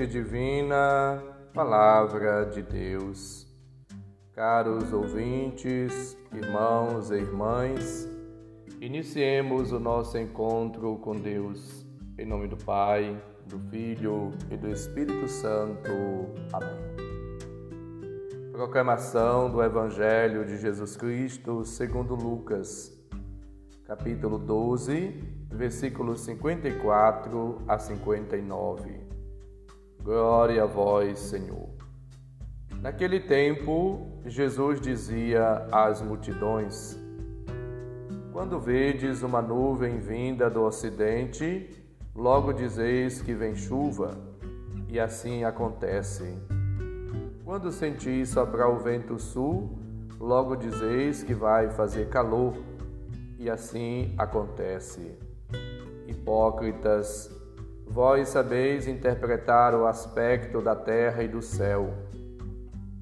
Semente divina, Palavra de Deus. Caros ouvintes, irmãos e irmãs, iniciemos o nosso encontro com Deus. Em nome do Pai, do Filho e do Espírito Santo. Amém. Proclamação do Evangelho de Jesus Cristo segundo Lucas, capítulo 12, versículos 54 a 59. Glória a vós, Senhor. Naquele tempo, Jesus dizia às multidões: Quando vedes uma nuvem vinda do ocidente, logo dizeis que vem chuva, e assim acontece. Quando sentis soprar o vento sul, logo dizeis que vai fazer calor, e assim acontece. Hipócritas, Vós sabeis interpretar o aspecto da terra e do céu.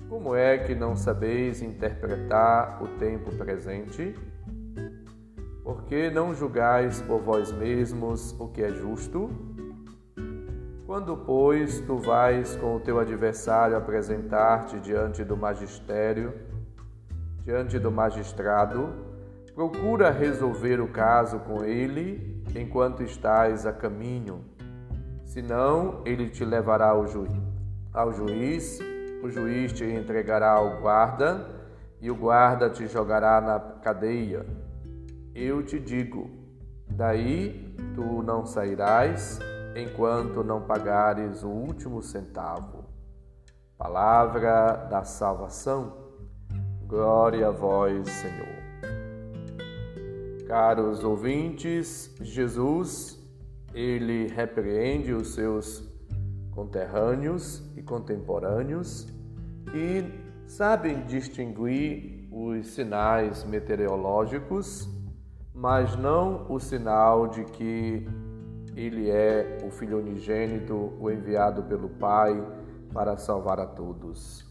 Como é que não sabeis interpretar o tempo presente? Por que não julgais por vós mesmos o que é justo? Quando, pois, tu vais com o teu adversário apresentar-te diante do magistério, diante do magistrado, procura resolver o caso com ele enquanto estás a caminho Senão, ele te levará ao, ju ao juiz, o juiz te entregará ao guarda, e o guarda te jogará na cadeia. Eu te digo: daí tu não sairás enquanto não pagares o último centavo. Palavra da salvação. Glória a vós, Senhor. Caros ouvintes, Jesus ele repreende os seus conterrâneos e contemporâneos que sabem distinguir os sinais meteorológicos, mas não o sinal de que ele é o Filho unigênito, o enviado pelo Pai para salvar a todos.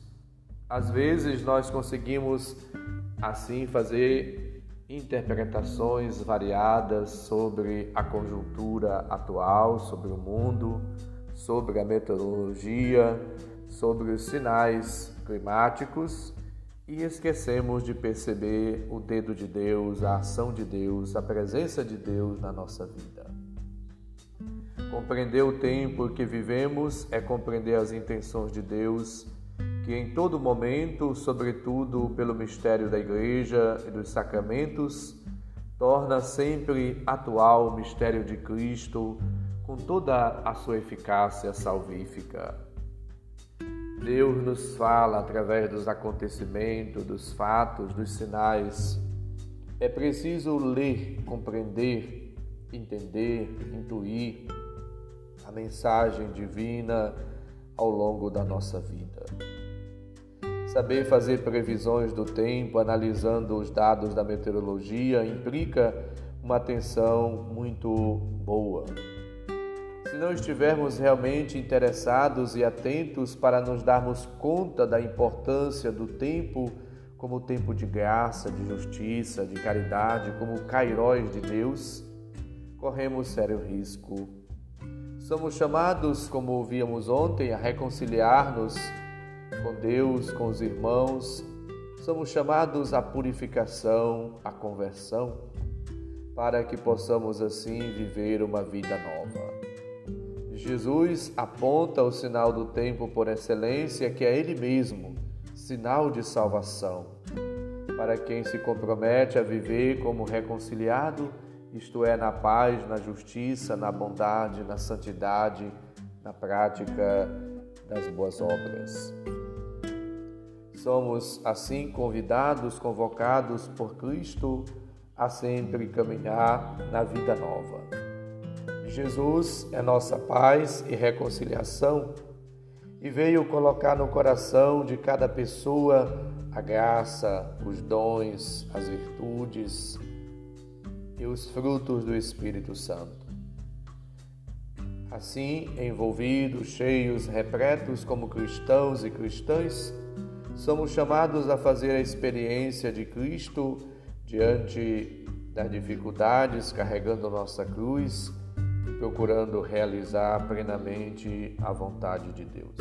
Às vezes nós conseguimos assim fazer interpretações variadas sobre a conjuntura atual, sobre o mundo, sobre a meteorologia, sobre os sinais climáticos e esquecemos de perceber o dedo de Deus, a ação de Deus, a presença de Deus na nossa vida. Compreender o tempo que vivemos é compreender as intenções de Deus que em todo momento, sobretudo pelo mistério da Igreja e dos sacramentos, torna sempre atual o mistério de Cristo com toda a sua eficácia salvífica. Deus nos fala através dos acontecimentos, dos fatos, dos sinais. É preciso ler, compreender, entender, intuir a mensagem divina ao longo da nossa vida. Saber fazer previsões do tempo, analisando os dados da meteorologia, implica uma atenção muito boa. Se não estivermos realmente interessados e atentos para nos darmos conta da importância do tempo como tempo de graça, de justiça, de caridade, como cairóis de Deus, corremos sério risco. Somos chamados, como ouvíamos ontem, a reconciliar-nos com Deus, com os irmãos, somos chamados à purificação, à conversão, para que possamos assim viver uma vida nova. Jesus aponta o sinal do tempo por excelência, que é Ele mesmo, sinal de salvação, para quem se compromete a viver como reconciliado, isto é, na paz, na justiça, na bondade, na santidade, na prática das boas obras. Somos assim convidados, convocados por Cristo a sempre caminhar na vida nova. Jesus é nossa paz e reconciliação e veio colocar no coração de cada pessoa a graça, os dons, as virtudes e os frutos do Espírito Santo. Assim, envolvidos, cheios, repletos como cristãos e cristãs, somos chamados a fazer a experiência de Cristo diante das dificuldades, carregando nossa cruz procurando realizar plenamente a vontade de Deus.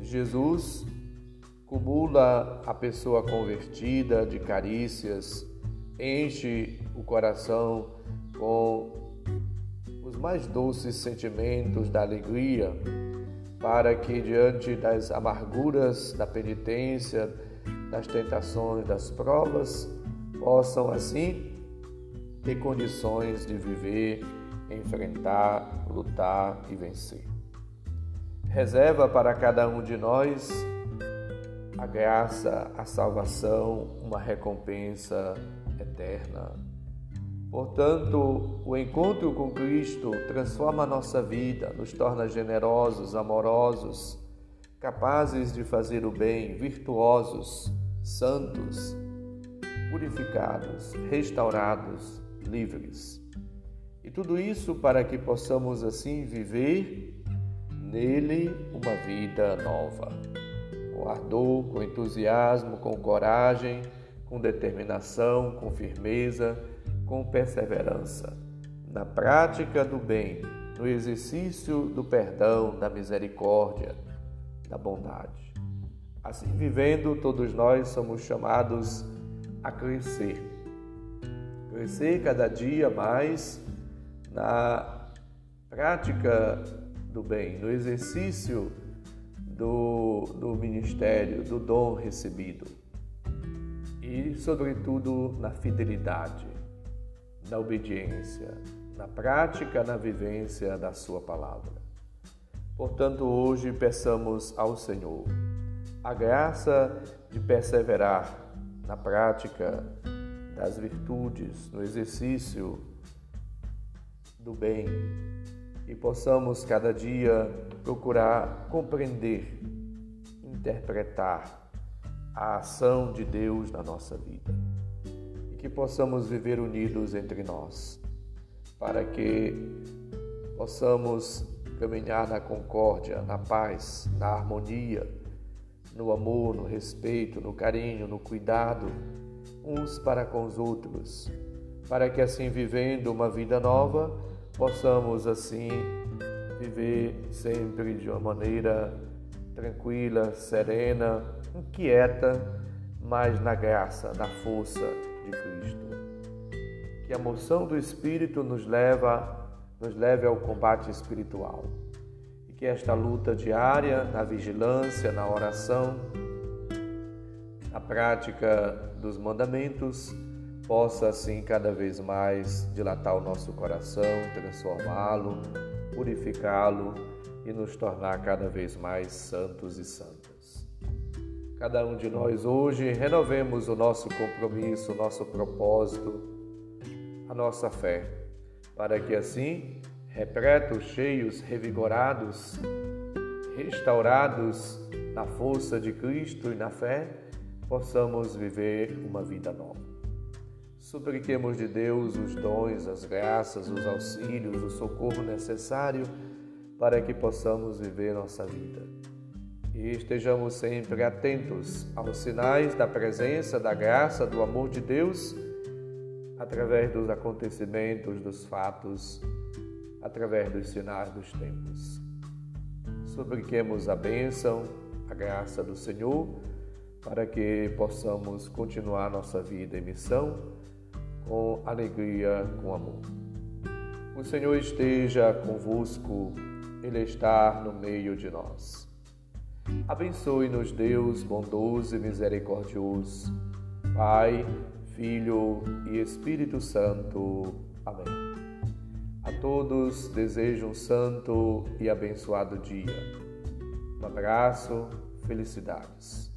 Jesus cumula a pessoa convertida de carícias, enche o coração com os mais doces sentimentos da alegria, para que diante das amarguras da penitência, das tentações, das provas, possam assim ter condições de viver, enfrentar, lutar e vencer. Reserva para cada um de nós a graça, a salvação, uma recompensa eterna. Portanto, o encontro com Cristo transforma a nossa vida, nos torna generosos, amorosos, capazes de fazer o bem, virtuosos, santos, purificados, restaurados, livres. E tudo isso para que possamos assim viver nele uma vida nova, com ardor, com entusiasmo, com coragem, com determinação, com firmeza, com perseverança, na prática do bem, no exercício do perdão, da misericórdia, da bondade. Assim vivendo, todos nós somos chamados a crescer. Crescer cada dia mais na prática do bem, no exercício do, do ministério, do dom recebido e, sobretudo, na fidelidade, na obediência, na prática, na vivência da Sua palavra. Portanto, hoje peçamos ao Senhor a graça de perseverar na prática das virtudes, no exercício do bem e possamos cada dia procurar compreender, interpretar a ação de Deus na nossa vida que possamos viver unidos entre nós, para que possamos caminhar na concórdia, na paz, na harmonia, no amor, no respeito, no carinho, no cuidado uns para com os outros, para que assim vivendo uma vida nova, possamos assim viver sempre de uma maneira tranquila, serena, inquieta, mas na graça, na força de Cristo. Que a moção do Espírito nos leva, nos leve ao combate espiritual. E que esta luta diária, na vigilância, na oração, na prática dos mandamentos, possa assim cada vez mais dilatar o nosso coração, transformá-lo, purificá-lo e nos tornar cada vez mais santos e santas. Cada um de nós hoje renovemos o nosso compromisso, o nosso propósito, a nossa fé, para que assim, repletos, cheios, revigorados, restaurados na força de Cristo e na fé, possamos viver uma vida nova. Supliquemos de Deus os dons, as graças, os auxílios, o socorro necessário para que possamos viver nossa vida. E estejamos sempre atentos aos sinais da presença, da graça, do amor de Deus, através dos acontecimentos, dos fatos, através dos sinais dos tempos. Supliquemos a bênção, a graça do Senhor, para que possamos continuar nossa vida em missão com alegria, com amor. O Senhor esteja convosco, Ele está no meio de nós. Abençoe-nos, Deus bondoso e misericordioso, Pai, Filho e Espírito Santo. Amém. A todos desejo um santo e abençoado dia. Um abraço, felicidades.